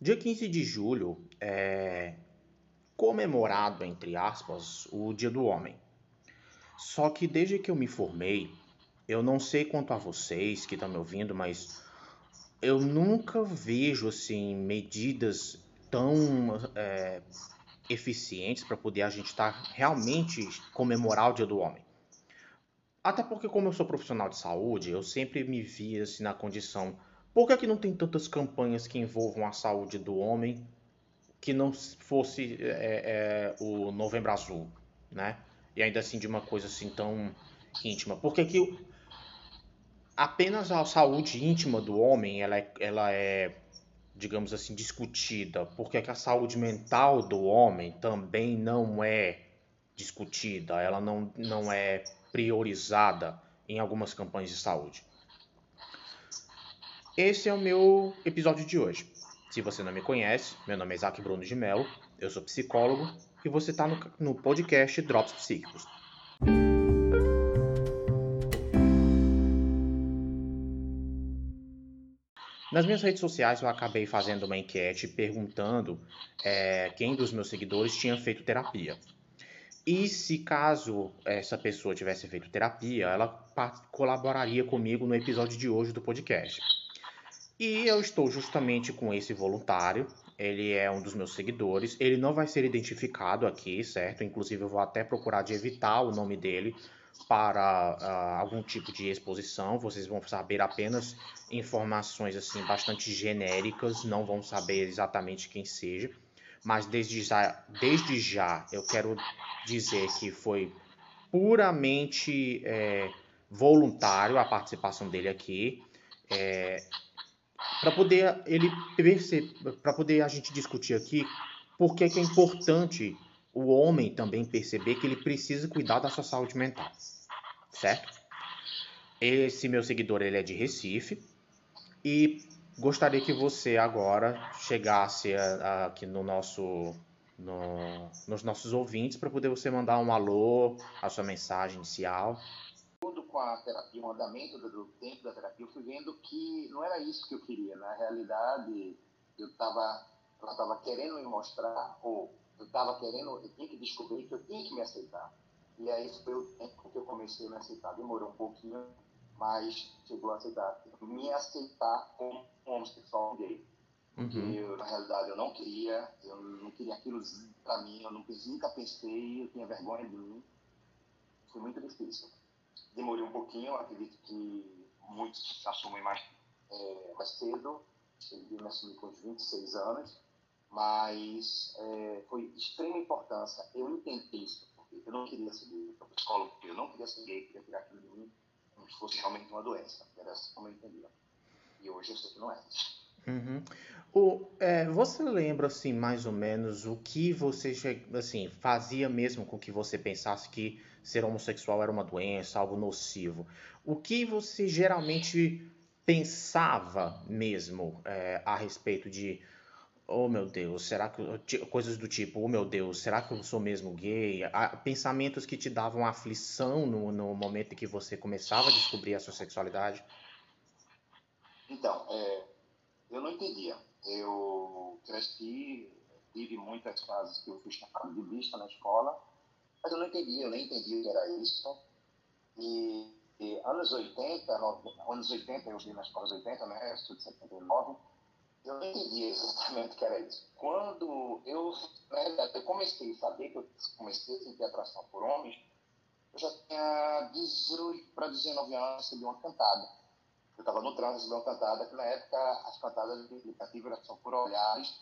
Dia 15 de julho é comemorado, entre aspas, o Dia do Homem. Só que desde que eu me formei, eu não sei quanto a vocês que estão me ouvindo, mas eu nunca vejo assim medidas tão é, eficientes para poder a gente estar tá realmente comemorar o Dia do Homem. Até porque, como eu sou profissional de saúde, eu sempre me vi assim, na condição. Por que, que não tem tantas campanhas que envolvam a saúde do homem que não fosse é, é, o Novembro Azul, né? E ainda assim de uma coisa assim tão íntima. Por que, que apenas a saúde íntima do homem ela é, ela é digamos assim, discutida? Por que, que a saúde mental do homem também não é discutida? Ela não, não é priorizada em algumas campanhas de saúde. Esse é o meu episódio de hoje. Se você não me conhece, meu nome é Isaac Bruno de Mello, eu sou psicólogo e você está no, no podcast Drops Psíquicos. Nas minhas redes sociais eu acabei fazendo uma enquete perguntando é, quem dos meus seguidores tinha feito terapia. E se caso essa pessoa tivesse feito terapia, ela colaboraria comigo no episódio de hoje do podcast. E eu estou justamente com esse voluntário. Ele é um dos meus seguidores. Ele não vai ser identificado aqui, certo? Inclusive, eu vou até procurar de evitar o nome dele para uh, algum tipo de exposição. Vocês vão saber apenas informações assim bastante genéricas, não vão saber exatamente quem seja mas desde já, desde já eu quero dizer que foi puramente é, voluntário a participação dele aqui, é, para poder ele para poder a gente discutir aqui por que, é importante o homem também perceber que ele precisa cuidar da sua saúde mental, certo? Esse meu seguidor ele é de Recife e Gostaria que você agora chegasse aqui no nosso, no, nos nossos ouvintes para poder você mandar um alô, a sua mensagem inicial. A terapia, o andamento do, do tempo da terapia, eu fui vendo que não era isso que eu queria. Na realidade, eu estava ela estava querendo me mostrar, ou eu estava querendo, eu tinha que descobrir que eu tinha que me aceitar. E aí foi o tempo que eu comecei a me aceitar. Demorou um pouquinho, mas chegou a aceitar, me aceitar como homossexual gay. Porque uhum. eu, na realidade, eu não queria, eu não queria aquilo para mim, eu nunca pensei, eu tinha vergonha de mim. Foi muito difícil. Demorei um pouquinho, acredito que muitos assumem mais, é, mais cedo, eu me assumi com uns 26 anos, mas é, foi de extrema importância eu entender isso, porque eu não queria seguir psicólogo, eu não queria ser gay, queria tirar aquilo de mim como se fosse realmente uma doença, era assim como eu entendia. E hoje eu sei que não é. Uhum. O, é, você lembra assim mais ou menos o que você assim fazia mesmo com que você pensasse que ser homossexual era uma doença, algo nocivo? O que você geralmente pensava mesmo é, a respeito de oh meu Deus, será que coisas do tipo, oh meu Deus, será que eu sou mesmo gay? Pensamentos que te davam aflição no, no momento em que você começava a descobrir a sua sexualidade? Então, é, eu não entendia. Eu cresci, tive muitas fases que eu fui chamado de vista na escola, mas eu não entendia, eu nem entendia o que era isso. E, e anos 80, no, anos 80, eu vi na escola 80, né, sou de 79, eu não entendia exatamente o que era isso. Quando eu, verdade, eu comecei a saber que eu comecei a sentir atração por homens, eu já tinha 18 para 19 anos, recebi uma cantada eu estava no trânsito, recebi uma cantada, que na época as cantadas de aplicativo por olhares.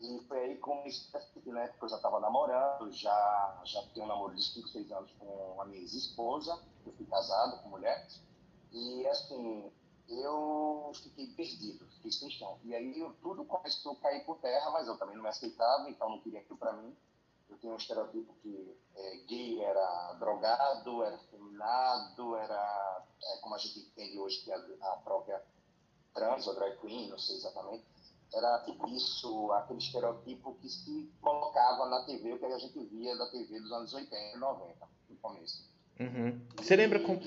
E foi aí como isso na época eu já estava namorando, já, já tinha um namoro de 5, 6 anos com a minha ex-esposa, eu fui casado com mulher. E assim, eu fiquei perdido, fiquei sem chão. E aí eu, tudo começou a cair por terra, mas eu também não me aceitava, então não queria aquilo para mim. Eu tinha um estereotipo que é, gay era drogado, era feminado, era é, como a gente entende hoje que a, a própria trans ou drag queen, não sei exatamente, era isso, aquele estereotipo que se colocava na TV, o que a gente via da TV dos anos 80 e 90, no começo. Uhum. Você e, lembra como...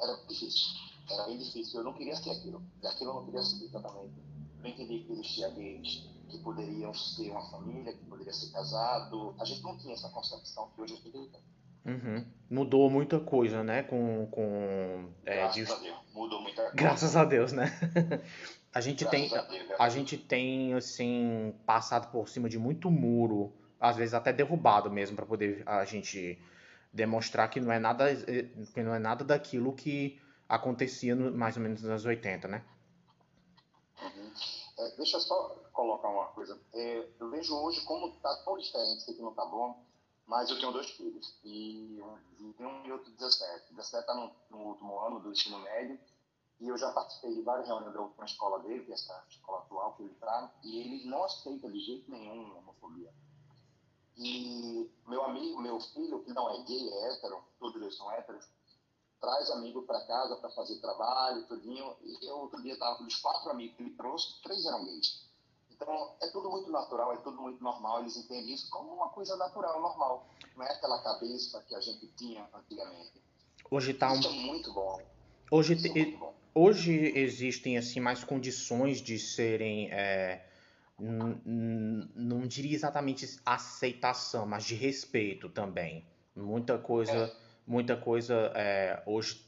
Era difícil, era bem difícil, eu não queria ser aquilo, aquilo eu não queria ser também. eu entendi que existia gays que poderiam ser uma família, que poderia ser casado. A gente não tinha essa concepção que hoje a gente tem. Uhum. Mudou muita coisa, né? Com, com é, Graças de... a Deus, mudou muita coisa. Graças a Deus, né? a gente Graças tem, a, Deus, a gente tem assim passado por cima de muito muro, às vezes até derrubado mesmo, para poder a gente demonstrar que não é nada que não é nada daquilo que acontecia no, mais ou menos nos anos 80, né? Uhum. É, deixa eu só colocar uma coisa. É, eu vejo hoje como está tão diferente, sei que não está bom, mas eu tenho dois filhos, e um, um e outro 17. 17 está no, no, último ano do ensino médio, e eu já participei de várias reuniões da última escola dele, que é essa escola atual que ele está, e ele não aceita de jeito nenhum homofobia. E meu amigo, meu filho, que não é gay, é hétero, todos eles são héteros, traz amigo para casa para fazer trabalho, tudinho. E eu outro dia estava com os quatro amigos que ele trouxe, três eram gays. Então é tudo muito natural, é tudo muito normal. Eles entendem isso como uma coisa natural, normal. Não é aquela cabeça que a gente tinha antigamente. Hoje tá um... Isso é muito bom. Hoje, te... é muito bom. Hoje existem assim mais condições de serem é não diria exatamente aceitação, mas de respeito também. Muita coisa, é. muita coisa é, hoje,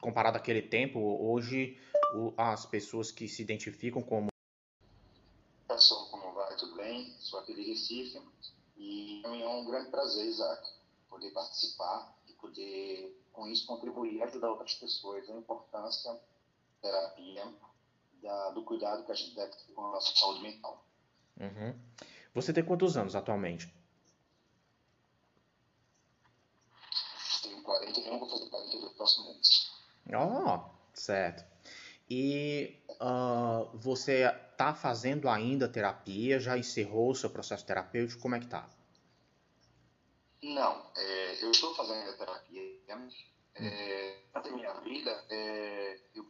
comparado àquele tempo, hoje o, as pessoas que se identificam como. Pessoal, como vai? Tudo bem? Sou aqui de Recife e é um grande prazer, Isaac, poder participar e poder, com isso, contribuir e ajudar outras pessoas. A importância terapia, da, do cuidado que a gente deve ter com a nossa saúde mental. Uhum. Você tem quantos anos atualmente? Tenho 41, vou fazer 42 próximo mês. Oh, certo. E uh, você está fazendo ainda terapia? Já encerrou o seu processo terapêutico? Como é que tá? Não, é, eu estou fazendo terapia. É, durante a minha vida, é, eu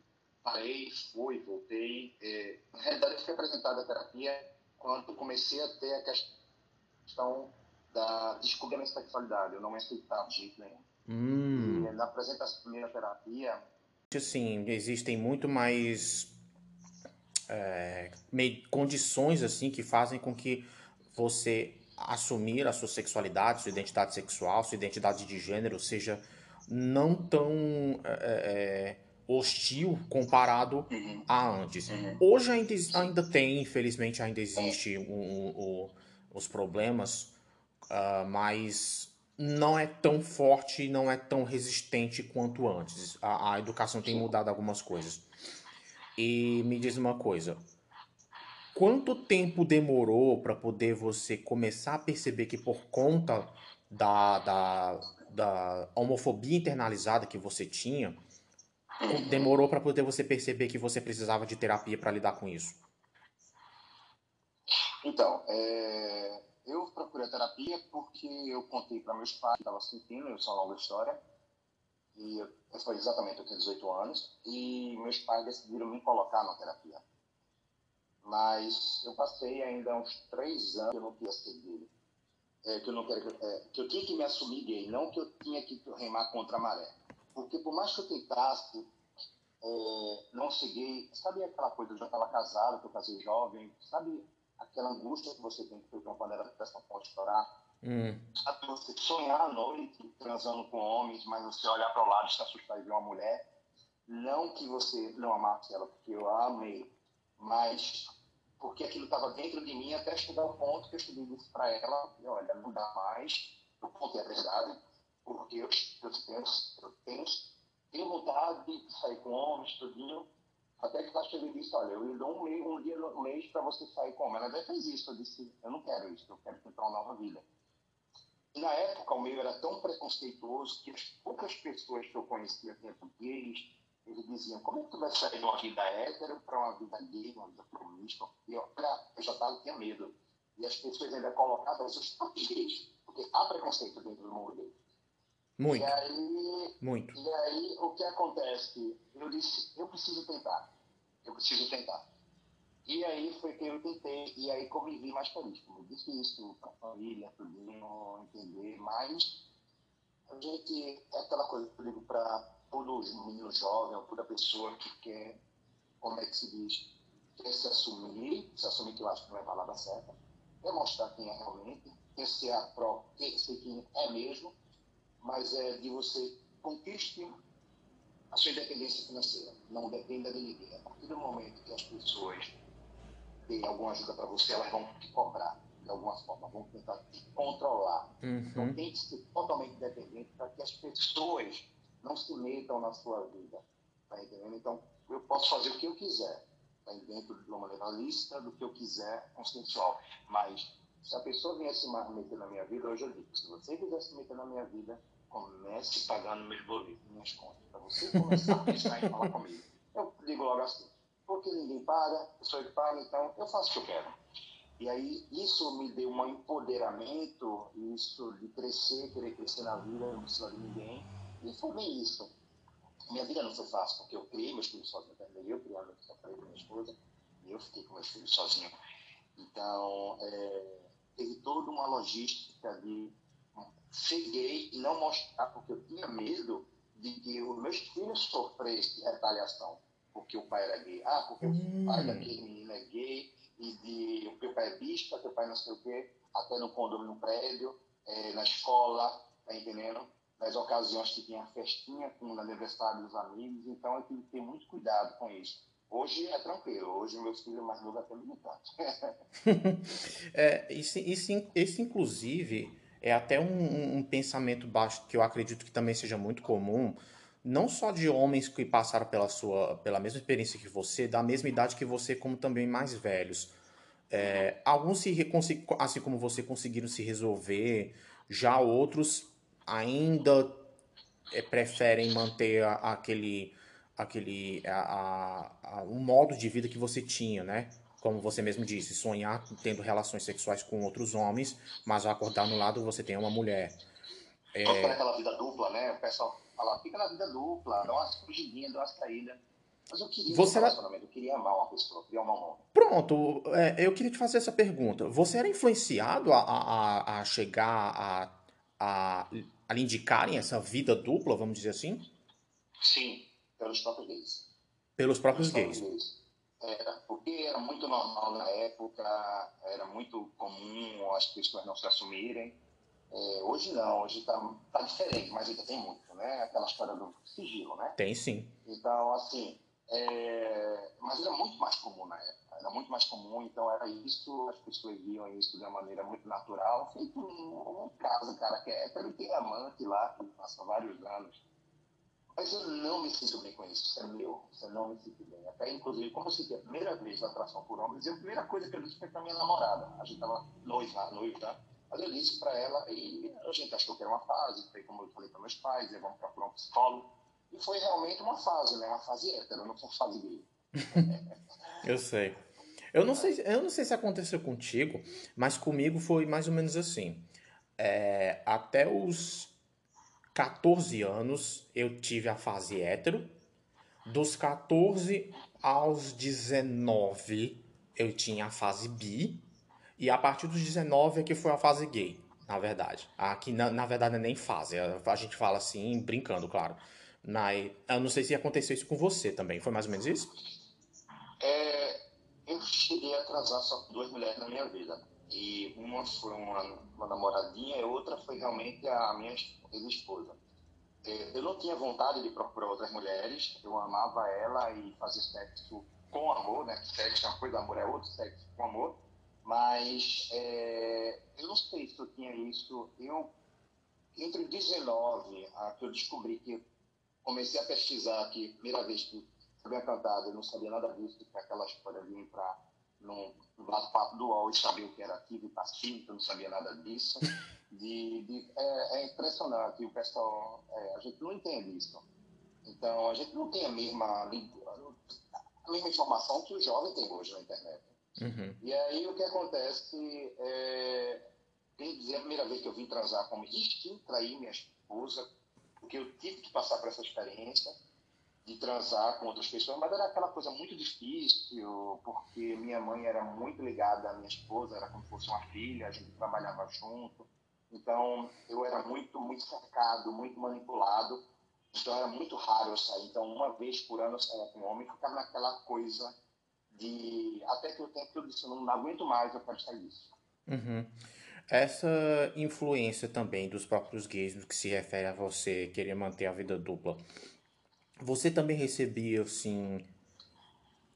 parei, fui, voltei. É, na realidade, eu fui apresentado a terapia quando comecei a ter a questão da descobrir a minha sexualidade. Eu não me aceitava de jeito nenhum. Hum. E na apresentação da primeira terapia. Assim, existem muito mais é, condições assim que fazem com que você assumir a sua sexualidade, sua identidade sexual, sua identidade de gênero seja não tão é, é, hostil comparado uhum. a antes. Uhum. Hoje ainda, ainda tem, infelizmente, ainda existe um, os problemas, uh, mas não é tão forte, não é tão resistente quanto antes. A, a educação tem mudado algumas coisas. E me diz uma coisa. Quanto tempo demorou para poder você começar a perceber que por conta da, da, da homofobia internalizada que você tinha, demorou para poder você perceber que você precisava de terapia para lidar com isso? Então, é, eu procurei a terapia porque eu contei para meus pais que estava sentindo, isso é uma longa história, e eu, foi exatamente, eu tenho 18 anos, e meus pais decidiram me colocar na terapia. Mas eu passei ainda uns três anos que eu não queria ser gay. É, que, eu não quero, é, que eu tinha que me assumir gay, não que eu tinha que remar contra a maré. Porque por mais que eu tentasse é, não cheguei, sabe aquela coisa, eu já estava casado, que eu casei jovem, sabe aquela angústia que você tem que ter quando ela presta pode estourar? Hum. Sabe você sonhar à noite transando com homens, mas você olhar para o lado e está assustado e ver uma mulher? Não que você não amasse ela, porque eu a amei, mas porque aquilo estava dentro de mim até chegar ao ponto que eu cheguei disse para ela, olha, não dá mais, eu contei a verdade, porque eu, eu, tenho, eu tenho, de sair com homens, tudinho, até que ela chegou e disse, olha, eu lhe dou um, mês, um dia no mês para você sair com homem. Ela até fez isso, eu disse, eu não quero isso, eu quero tentar uma nova vida. E na época o meio era tão preconceituoso que as poucas pessoas que eu conhecia dentro gays, eles diziam, como é que tu vai sair de uma vida hétero para uma vida gay, uma vida feminista? E eu, eu já tava, tinha medo. E as pessoas ainda colocavam os gays, porque há preconceito dentro do mundo gay. Muito. E aí, Muito. E aí, o que acontece? Eu disse, eu preciso tentar. Eu preciso tentar. E aí foi que eu tentei, e aí convivi mais com isso. Foi difícil para a família, tudinho, entender, mas a gente, é aquela coisa que eu digo para todo menino jovem, ou toda pessoa que quer, como é que se diz, quer se assumir, se assumir que eu acho que não é a palavra certa, quer mostrar quem é realmente, quer ser, a pró, quer ser quem é mesmo, mas é de você conquiste a sua independência financeira. Não dependa de ninguém. A partir do momento que as pessoas deem alguma ajuda para você, elas vão te cobrar de alguma forma, vão tentar te controlar. Uhum. Então tem que ser totalmente independente para que as pessoas não se metam na sua vida. Tá entendendo? Então, eu posso fazer o que eu quiser, tá dentro de uma maneira lícita, do que eu quiser, consensual. Mas, se a pessoa viesse se meter na minha vida, hoje eu digo, se você quiser se meter na minha vida, comece pagando meus boletos, minhas contas, para você começar a pensar em falar comigo. Eu digo logo assim, porque ninguém paga, eu sou eu que pago, então eu faço o que eu quero. E aí isso me deu um empoderamento, isso de crescer, querer crescer na vida, não precisa de ninguém. E foi bem isso. Minha vida não foi fácil, porque eu criei meus filhos sozinho também. Eu criei meus filhos com minha esposa, e eu fiquei com meus filhos sozinho. Então, é, teve toda uma logística de cheguei e não mostrar, porque eu tinha medo de que os meus filhos sofressem retaliação, porque o pai era gay. Ah, porque hum. o pai daquele menino é gay, e de o pai é bispa, que o pai não sei o quê, até no condomínio, no prédio, é, na escola, tá entendendo? Nas ocasiões que tinha festinha com o aniversário dos amigos, então eu tive que ter muito cuidado com isso. Hoje é tranquilo, hoje o meu filho mais novo é até militante. é, isso, isso, isso, inclusive, é até um, um, pensamento baixo que eu acredito que também seja muito comum, não só de homens que passaram pela sua, pela mesma experiência que você, da mesma idade que você, como também mais velhos. É, alguns se assim como você conseguiram se resolver, já outros ainda é, preferem manter a, aquele aquele a, a, um modo de vida que você tinha, né? como você mesmo disse, sonhar tendo relações sexuais com outros homens, mas ao acordar no lado você tem uma mulher. É... Fica naquela vida dupla, né? O pessoal fala, fica na vida dupla, dá uma fugidinha, dá uma saída. Mas eu queria você um relacionamento, eu queria amar uma pessoa, eu queria amar um homem. Pronto, é, eu queria te fazer essa pergunta. Você era influenciado a, a, a chegar a, a, a lhe indicarem essa vida dupla, vamos dizer assim? Sim, pelos próprios gays. Pelos próprios, pelos gays. gays. Era, porque era muito normal na época, era muito comum as pessoas não se assumirem. É, hoje não, hoje está tá diferente, mas ainda tem muito, né? Aquela história do sigilo, né? Tem sim. Então, assim, é, mas era muito mais comum na época, era muito mais comum, então era isso, as pessoas viam isso de uma maneira muito natural, feito um, um caso, cara, que é hétero, tem amante lá, que passa vários anos mas eu não me sinto bem com isso, isso é meu, isso eu não me sinto bem. Até, inclusive, como eu senti a primeira vez a atração por homens, a primeira coisa que eu disse foi para minha namorada. A gente estava noiva, noiva? Mas eu disse para ela, e a gente achou que era uma fase, foi como eu falei para meus pais, vamos procurar um psicólogo. E foi realmente uma fase, né? Uma fase hétero, não foi fase gay. eu sei. Eu não sei, eu não sei se aconteceu contigo, mas comigo foi mais ou menos assim. É, até os 14 anos eu tive a fase hétero. Dos 14 aos 19 eu tinha a fase bi. E a partir dos 19 é que foi a fase gay, na verdade. Aqui, na, na verdade, é nem fase. A, gente fala assim, brincando, claro. Na, eu não sei se aconteceu isso com você também. Foi mais ou menos isso? É, eu cheguei a atrasar só duas mulheres na minha vida. E uma foi uma, uma namoradinha e outra foi realmente a minha ex-esposa. É, eu não tinha vontade de procurar outras mulheres, eu amava ela e fazia sexo com amor, né? Sexo é uma coisa, amor é outro, sexo com amor. Mas é, eu não sei se eu tinha isso. Eu, entre 19, a que eu descobri que comecei a pesquisar aqui, primeira vez que eu havia cantado, eu não sabia nada disso, que aquela história de entrar num bate-papo do UOL e saber o que era ativo e passivo, eu não sabia nada disso. De, de é, é, impressionante, o pessoal, é, a gente não entende isso. Então, a gente não tem a mesma, a mesma informação que o jovem tem hoje na internet. Uhum. E aí o que acontece é. Quem dizer a primeira vez que eu vim transar como existir, trair minha esposa, porque eu tive que passar por essa experiência de transar com outras pessoas, mas era aquela coisa muito difícil, porque minha mãe era muito ligada à minha esposa, era como se fosse uma filha, a gente trabalhava junto. Então, eu era muito, muito cercado, muito manipulado. Então, era muito raro eu sair. Então, uma vez por ano eu saía com um homem e ficava naquela coisa de até que o tempo que eu disse, não, não aguento mais, eu quero sair disso. Uhum. Essa influência também dos próprios gays no que se refere a você querer manter a vida dupla, você também recebia, assim,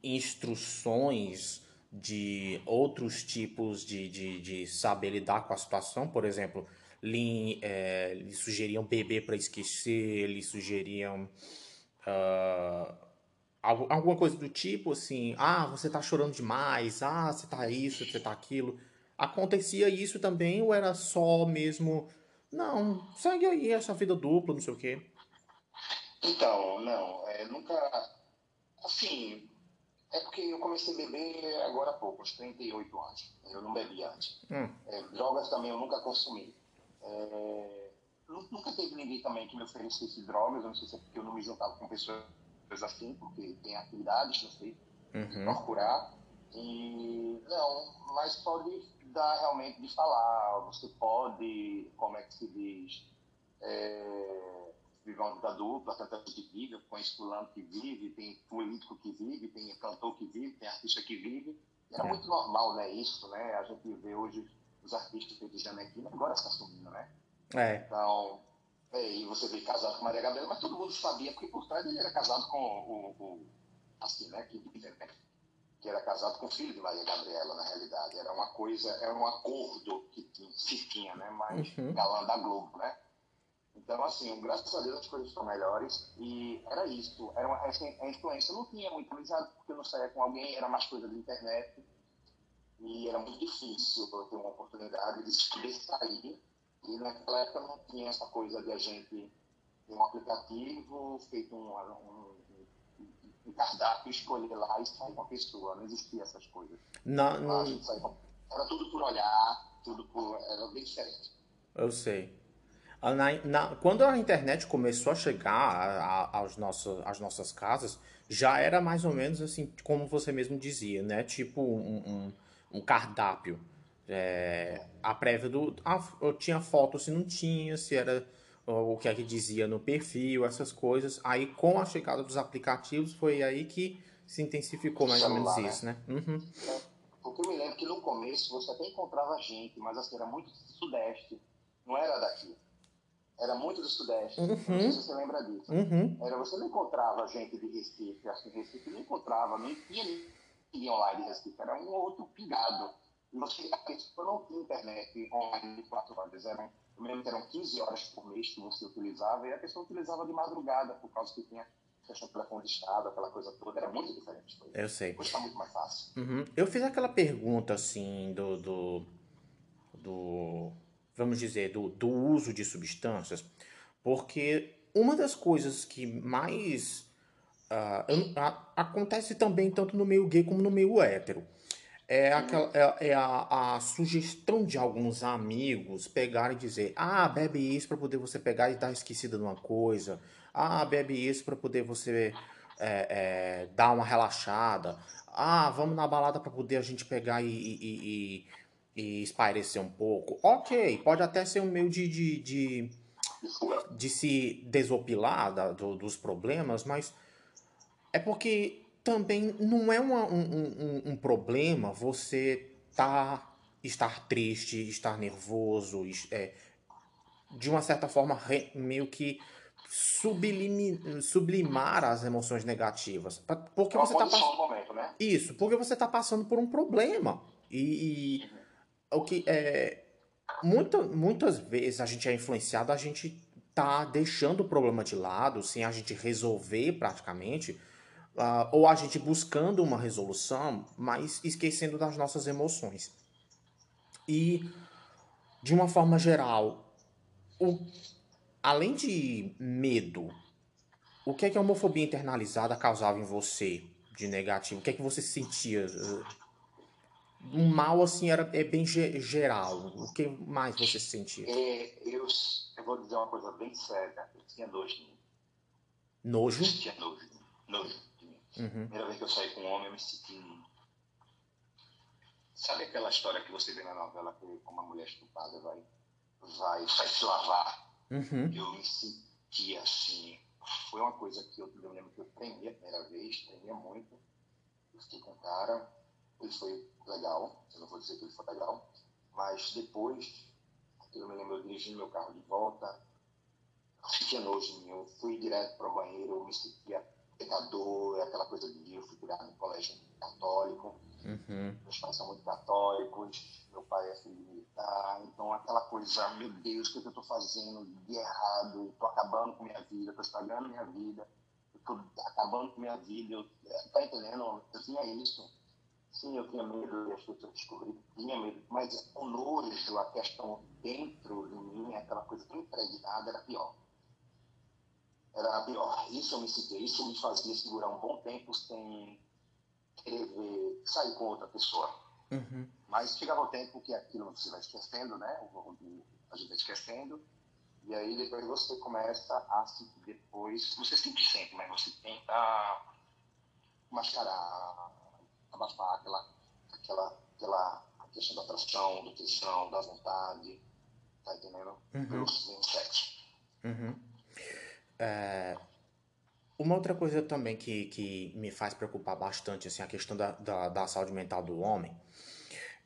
instruções de outros tipos de, de, de saber lidar com a situação? Por exemplo, lhe, é, lhe sugeriam beber para esquecer, lhe sugeriam uh, alguma coisa do tipo assim, ah, você tá chorando demais, ah, você tá isso, você tá aquilo. Acontecia isso também ou era só mesmo, não, segue aí essa vida dupla, não sei o quê? Então, não, é, nunca, assim, é porque eu comecei a beber agora há pouco, aos 38 anos. Eu não bebi antes. Hum. É, drogas também eu nunca consumi. É, nunca teve ninguém também que me oferecesse drogas, eu não sei se é porque eu não me juntava com pessoas assim, porque tem atividades, não sei, uhum. procurar. E não, mas pode dar realmente de falar, você pode, como é que se diz, é, uma vida dupla, tanta gente vive, conheço fulano que vive, tem político que vive, tem cantor que vive, tem artista que vive. Era é. muito normal, né, isso, né? A gente vê hoje os artistas feitos de Janequina, agora está sumindo, né? É. Então, é, e você vê casado com Maria Gabriela, mas todo mundo sabia, porque por trás ele era casado com o, o assim, né, que, que era casado com o filho de Maria Gabriela, na realidade. Era uma coisa, era um acordo que se tinha, né, mas uhum. galã da Globo, né? Então, assim, graças a Deus as coisas estão melhores e era isso. Era uma, a influência não tinha muito amizade, porque eu não saía com alguém, era mais coisa da internet e era muito difícil eu ter uma oportunidade de sair e naquela época não tinha essa coisa de a gente ter um aplicativo, feito um, um, um cardápio, escolher lá e sair com a pessoa. Não existia essas coisas. Não, não... Com... Era tudo por olhar, tudo por... era bem diferente. Eu sei. Ah, na, na, quando a internet começou a chegar a, a, aos nossos, às nossas casas, já era mais ou menos assim, como você mesmo dizia, né? Tipo um, um, um cardápio. É, a prévia do. Ah, tinha foto se não tinha, se era o que é que dizia no perfil, essas coisas. Aí com a chegada dos aplicativos foi aí que se intensificou mais celular, ou menos isso, né? né? Uhum. Porque eu me lembro que no começo você até encontrava gente, mas assim, era muito sudeste, não era daqui. Era muito do sudeste. Uhum. Não sei se você lembra disso. Uhum. Era, você não encontrava gente de Recife, assim, Recife não encontrava, não tinha ninguém online de Recife, era um outro pingado você, a pessoa não tinha internet online 24 horas, eram, eu lembro que eram 15 horas por mês que você utilizava, e a pessoa utilizava de madrugada, por causa que tinha questão do telefone de estado, aquela coisa toda, era muito diferente. Eu sei. Hoje está muito mais fácil. Uhum. Eu fiz aquela pergunta, assim, do, do, do vamos dizer, do, do uso de substâncias, porque uma das coisas que mais uh, acontece também tanto no meio gay como no meio hétero é, aquela, é, é a, a, sugestão de alguns amigos pegarem e dizer: ah, bebe isso para poder você pegar e dar esquecida de uma coisa. Ah, bebe isso para poder você é, é, dar uma relaxada. Ah, vamos na balada para poder a gente pegar e, e, e, e, espairecer um pouco. Ok, pode até ser um meio de, de, de, de se desopilar da, do, dos problemas, mas é porque também não é uma, um, um, um, problema você tá, estar triste, estar nervoso, é, de uma certa forma meio que sublime, sublimar as emoções negativas. Porque você tá passando. Momento, né? Isso, porque você está passando por um problema. E, e o que é. Muita, muitas vezes a gente é influenciado, a gente tá deixando o problema de lado, sem a gente resolver praticamente uh, ou a gente buscando uma resolução, mas esquecendo das nossas emoções. E, de uma forma geral, o, além de medo, o que é que a homofobia internalizada causava em você de negativo? O que é que você sentia? Um mal, assim, era, é bem geral. O que mais você sentia? É, eu, eu vou dizer uma coisa bem séria. Eu tinha nojo. Nojo? Eu tinha nojo. Nojo. Uhum. Primeira vez que eu saí com um homem, eu me senti. Sabe aquela história que você vê na novela que uma mulher estuprada vai, vai, vai se lavar? Uhum. Eu me senti assim. Foi uma coisa que eu, eu lembro que eu tremia a primeira vez, tremia muito. Eu fiquei com o cara, ele foi legal, eu não vou dizer que ele foi legal, mas depois, eu me lembro, eu dirigi meu carro de volta, fiquei nojo eu fui direto para o banheiro, eu me sentia pecador, aquela coisa de eu fui criado no colégio católico, uhum. meus pais são muito católicos, meu pai é filho militar, então aquela coisa, meu Deus, o que, é que eu estou fazendo de errado, estou acabando com minha vida, estou estragando minha vida, estou acabando com minha vida, eu, tá entendendo? Eu tinha isso. Sim, eu tinha medo e as pessoas descobrir, tinha medo, mas o nojo, a questão dentro de mim, aquela coisa tão impregnada, era pior era pior. Isso eu me sentia, isso me fazia segurar um bom tempo sem querer ver, sair com outra pessoa. Uhum. Mas chegava o tempo que aquilo você vai esquecendo, né? A gente vai esquecendo. E aí depois você começa a se depois, você sempre sente, mas você tenta mascarar, abafar aquela, aquela, aquela questão da atração, do tesão, da vontade, tá entendendo? Uhum. Pelo sexo. Uhum. É, uma outra coisa também que, que me faz preocupar bastante, assim, a questão da, da, da saúde mental do homem,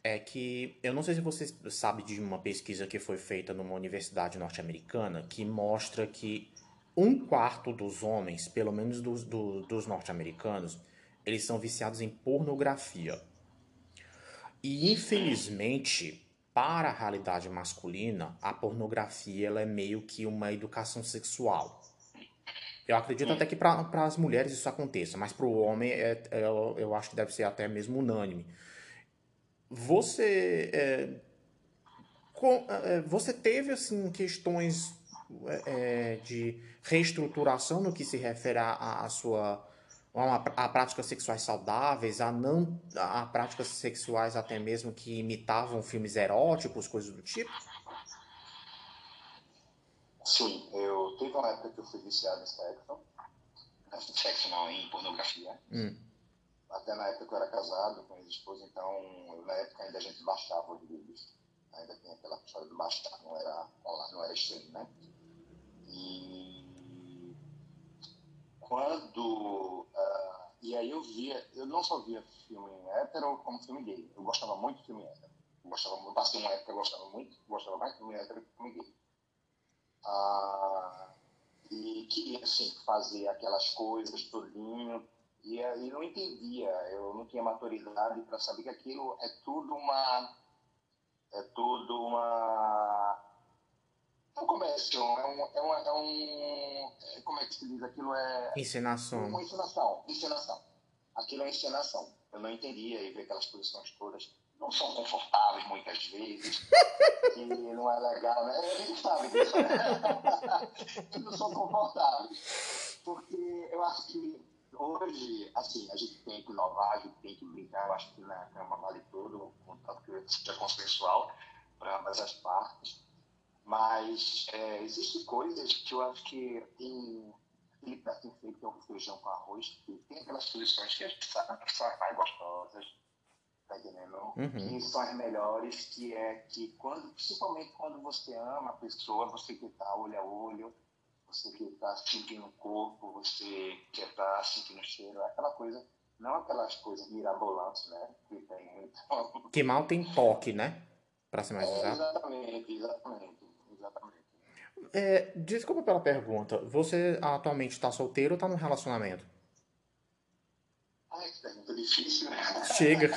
é que eu não sei se você sabe de uma pesquisa que foi feita numa universidade norte-americana que mostra que um quarto dos homens, pelo menos dos, do, dos norte-americanos, eles são viciados em pornografia. E infelizmente, para a realidade masculina, a pornografia ela é meio que uma educação sexual. Eu acredito até que para as mulheres isso aconteça, mas para o homem é, é, eu acho que deve ser até mesmo unânime. Você é, com, é, você teve assim questões é, de reestruturação no que se refere à sua a, a, práticas sexuais saudáveis, a não a práticas sexuais até mesmo que imitavam filmes eróticos, coisas do tipo? Sim, eu teve uma época que eu fui viciado em sexo, sexo não, em pornografia. Hum. Até na época que eu era casado com minha esposa, então na época ainda a gente baixava os vídeos. Ainda tem aquela história do baixar, não era online, não era stream, né? E quando. Uh, e aí eu via, eu não só via filme hétero como filme gay. Eu gostava muito de filme hétero. Eu, gostava, eu passei uma época que eu gostava muito, gostava mais de filme hétero que filme gay. Ah, e queria assim, fazer aquelas coisas todinho. E aí não entendia, eu não tinha maturidade para saber que aquilo é tudo uma. É tudo uma. É um comércio, é um. É, uma, é um é, como é que se diz? Aquilo é. Encenação. Uma encenação. Encenação. Aquilo é encenação. Eu não entendia e ver aquelas posições todas não são confortáveis muitas vezes, e não é legal, né? A gente sabe disso, né? não são confortáveis. Porque eu acho que hoje, assim, a gente tem que inovar, a gente tem que brincar, eu acho que na cama vale tudo, contanto que seja consensual para ambas as partes. Mas é, existem coisas que eu acho que tem aquele prato feito que é feijão com arroz, que tem aquelas soluções que a gente sabe que são mais gostosas, tá entendendo? Uhum. Que são as melhores, que é que quando, principalmente quando você ama a pessoa, você que tá olho a olho, você que tá sentindo o corpo, você que tá sentindo o cheiro, aquela coisa, não aquelas coisas mirabolantes, né? Que tem então... Que mal tem toque, né? Pra ser mais é, Exatamente, exatamente, exatamente. É, desculpa pela pergunta, você atualmente está solteiro ou está num relacionamento? Ai, que pergunta difícil. Chega.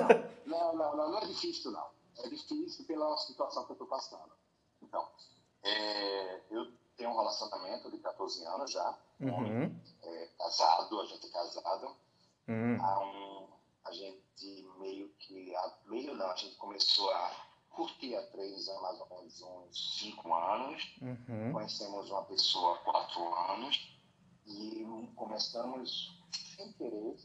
não, não, não, não é difícil, não. É difícil pela situação que eu estou passando. Então, é, eu tenho um relacionamento de 14 anos já, uhum. é, casado, a gente é casado. Uhum. Um, a gente meio que, meio não, a gente começou a curtir há três anos, mais ou menos uns cinco anos. Uhum. Conhecemos uma pessoa há quatro anos e começamos sem querer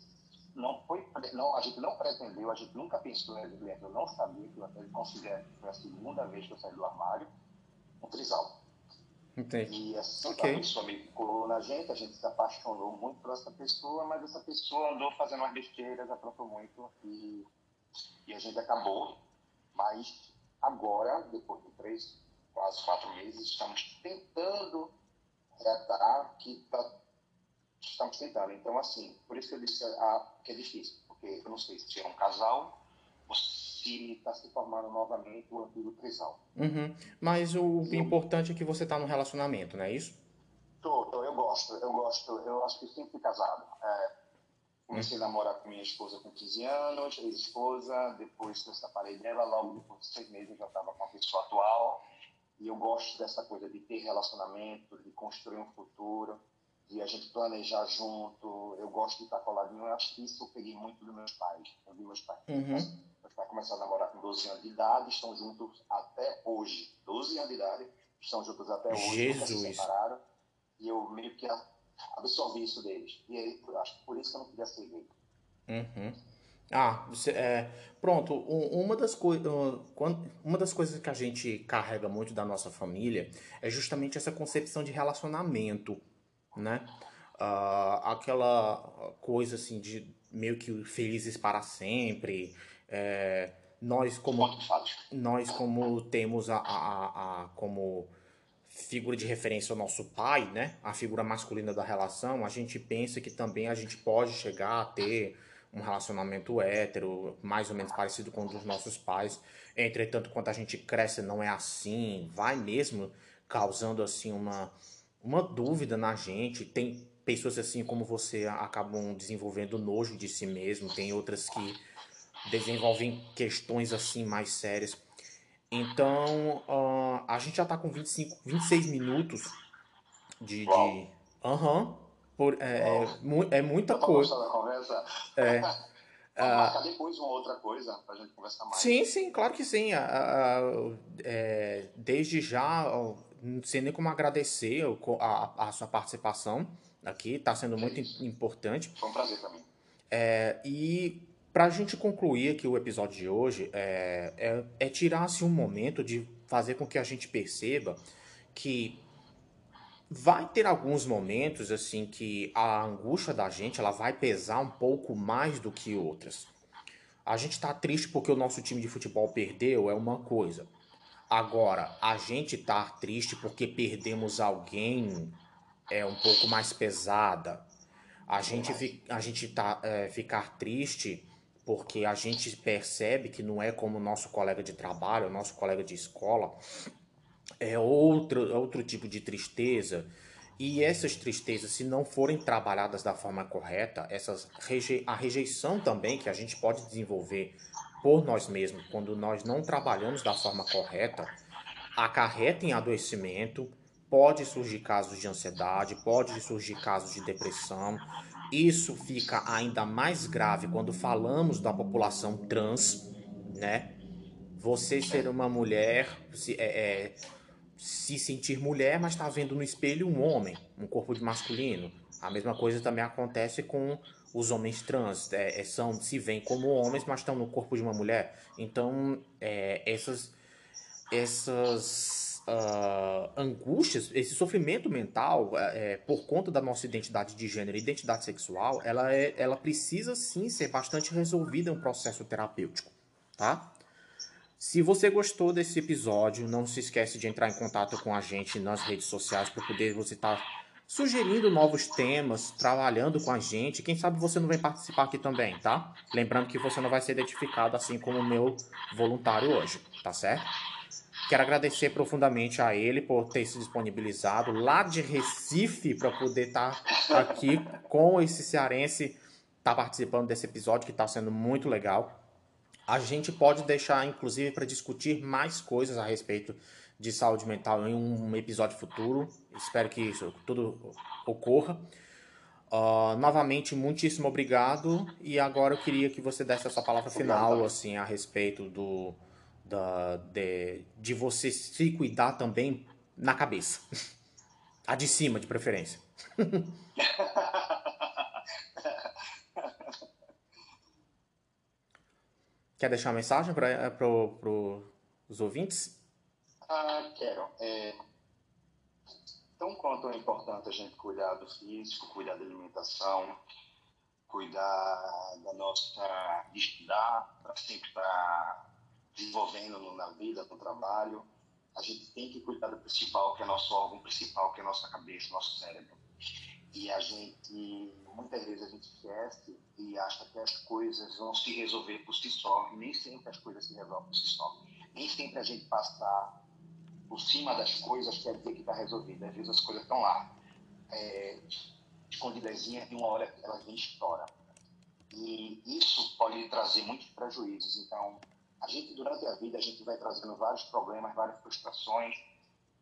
não foi, não, a gente não pretendeu, a gente nunca pensou em eu não sabia que eu até considero que foi a segunda vez que eu saí do armário, um trisal. Entendi. E assim, okay. a pessoa me colou na gente, a gente se apaixonou muito por essa pessoa, mas essa pessoa andou fazendo umas besteiras, aprontou muito e, e a gente acabou. Mas agora, depois de três, quase quatro meses, estamos tentando reatar que está estamos tentando. Então, assim, por isso que eu disse ah, que é difícil, porque eu não sei se é um casal ou se está se formando novamente o antigo trisal. Uhum. Mas o eu, importante é que você está no relacionamento, não é isso? Tô, tô, eu gosto, eu gosto, eu acho que sempre fui casado. É, comecei a namorar com minha esposa com 15 anos, ex-esposa, depois que eu separei dela, logo depois de seis meses eu já estava com a pessoa atual. E eu gosto dessa coisa de ter relacionamento, de construir um futuro, de a gente planejar junto. Eu gosto de estar coladinho. Eu acho que isso eu peguei muito dos meus pais. Eu vi meus pais. Uhum. Meus pais começaram a namorar com 12 anos de idade, estão juntos até hoje. 12 anos de idade, estão juntos até hoje. Jesus. Se separaram. E eu meio que absorvi isso deles. E aí, acho que por isso que eu não queria ser gay. Uhum. Ah, é, pronto. Uma das, uma das coisas que a gente carrega muito da nossa família é justamente essa concepção de relacionamento, né? Uh, aquela coisa assim de meio que felizes para sempre. É, nós como nós como temos a, a, a, como figura de referência o nosso pai, né? A figura masculina da relação, a gente pensa que também a gente pode chegar a ter um relacionamento hétero, mais ou menos parecido com o dos nossos pais. Entretanto, quando a gente cresce, não é assim, vai mesmo causando assim uma, uma dúvida na gente. Tem pessoas assim como você acabam desenvolvendo nojo de si mesmo, tem outras que desenvolvem questões assim mais sérias. Então, uh, a gente já está com 25, 26 minutos de. Aham. Uhum, por, é, é, é, muita coisa. É. Vamos marcar depois uma outra coisa para a gente conversar mais. Sim, sim, claro que sim. É, desde já, não sei nem como agradecer a, a sua participação aqui, está sendo muito importante. Foi um prazer para mim. É, e para a gente concluir aqui o episódio de hoje, é, é, é tirar-se um momento de fazer com que a gente perceba que vai ter alguns momentos assim que a angústia da gente ela vai pesar um pouco mais do que outras. A gente está triste porque o nosso time de futebol perdeu é uma coisa. Agora, a gente tá triste porque perdemos alguém é um pouco mais pesada. A gente, a gente tá, é, ficar triste porque a gente percebe que não é como o nosso colega de trabalho, o nosso colega de escola, é outro, outro tipo de tristeza. E essas tristezas, se não forem trabalhadas da forma correta, essas reje a rejeição também que a gente pode desenvolver por nós mesmos, quando nós não trabalhamos da forma correta, acarreta em adoecimento, pode surgir casos de ansiedade, pode surgir casos de depressão. Isso fica ainda mais grave quando falamos da população trans, né? Você ser uma mulher, se, é, é se sentir mulher, mas está vendo no espelho um homem, um corpo de masculino. A mesma coisa também acontece com os homens trans. É, é são, se veem como homens, mas estão no corpo de uma mulher. Então, é, essas, essas uh, angústias, esse sofrimento mental, é, é, por conta da nossa identidade de gênero identidade sexual, ela, é, ela precisa sim ser bastante resolvida em um processo terapêutico, tá? Se você gostou desse episódio, não se esquece de entrar em contato com a gente nas redes sociais para poder você estar tá sugerindo novos temas, trabalhando com a gente. Quem sabe você não vem participar aqui também, tá? Lembrando que você não vai ser identificado assim como o meu voluntário hoje, tá certo? Quero agradecer profundamente a ele por ter se disponibilizado lá de Recife para poder estar tá aqui com esse cearense, tá participando desse episódio que está sendo muito legal. A gente pode deixar, inclusive, para discutir mais coisas a respeito de saúde mental em um episódio futuro. Espero que isso tudo ocorra. Uh, novamente, muitíssimo obrigado. E agora eu queria que você desse essa palavra final, assim, a respeito do da, de, de você se cuidar também na cabeça. A de cima, de preferência. Quer deixar uma mensagem para pro, pro os ouvintes? Ah, quero. É, tão quanto é importante a gente cuidar do físico, cuidar da alimentação, cuidar da nossa. de estudar, para sempre estar desenvolvendo na vida, no trabalho, a gente tem que cuidar do principal, que é nosso órgão principal, que é nossa cabeça, nosso cérebro. E a gente, muitas vezes a gente esquece e acha que as coisas vão se resolver por si só, e nem sempre as coisas se resolvem por si só. Nem sempre a gente passar por cima das coisas quer dizer que está resolvido. Às vezes as coisas estão lá, é, escondidazinhas, e uma hora elas vêm estoura. E isso pode trazer muitos prejuízos. Então, a gente, durante a vida, a gente vai trazendo vários problemas, várias frustrações,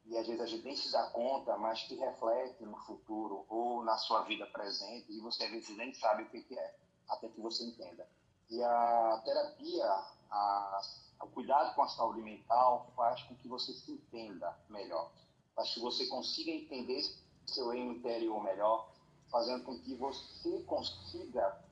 e às vezes a gente nem se dá conta, mas que reflete no futuro ou na sua vida presente, e você às vezes nem sabe o que, é, até que você entenda. E a terapia, a, o cuidado com a saúde mental faz com que você se entenda melhor, faz que você consiga entender seu eu interior melhor, fazendo com que você consiga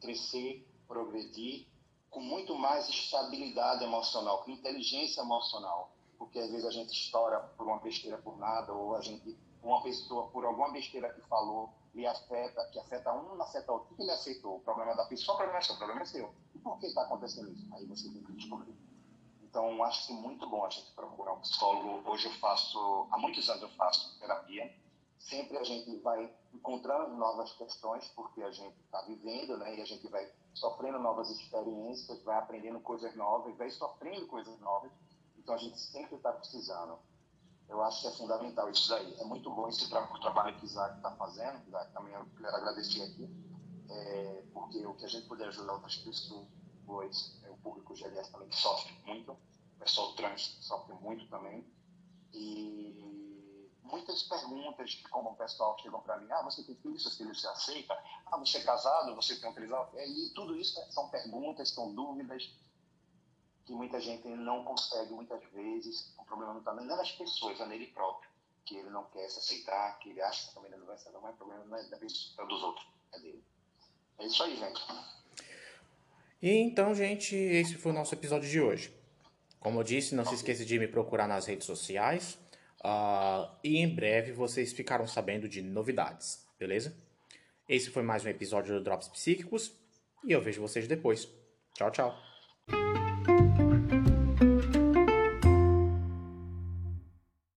crescer, progredir com muito mais estabilidade emocional, com inteligência emocional, porque às vezes a gente estoura por uma besteira por nada, ou a gente, uma pessoa, por alguma besteira que falou, lhe afeta, que afeta um, não afeta outro. O que ele aceitou? O problema da pessoa, o problema é seu, o problema é seu. E por que está acontecendo isso? Aí você tem que descobrir. Então, acho muito bom a gente procurar um psicólogo. Hoje eu faço, há muitos anos eu faço terapia. Sempre a gente vai encontrando novas questões, porque a gente está vivendo, né? E a gente vai sofrendo novas experiências, vai aprendendo coisas novas, vai sofrendo coisas novas então a gente sempre está precisando. Eu acho que é fundamental isso daí. É muito bom esse tra trabalho que o Isaac está fazendo. Isaac, também eu quero agradecer aqui, é, porque o que a gente puder ajudar outras pessoas, é o público GLS também que sofre muito, o pessoal trans sofre muito também. E muitas perguntas, como o pessoal chegam para mim, ah, você tem filho, seus filhos se aceita? Ah, você é casado, você tem um trisal? E tudo isso são perguntas, são dúvidas que muita gente não consegue, muitas vezes, o problema não está nem nas pessoas, é nele próprio, que ele não quer se aceitar, que ele acha que também não vai aceitar, não é problema não é da pessoa, é dos outros, é dele. É isso aí, gente. E então, gente, esse foi o nosso episódio de hoje. Como eu disse, não se esqueça de me procurar nas redes sociais. Uh, e em breve vocês ficaram sabendo de novidades, beleza? Esse foi mais um episódio do Drops Psíquicos e eu vejo vocês depois. Tchau, tchau.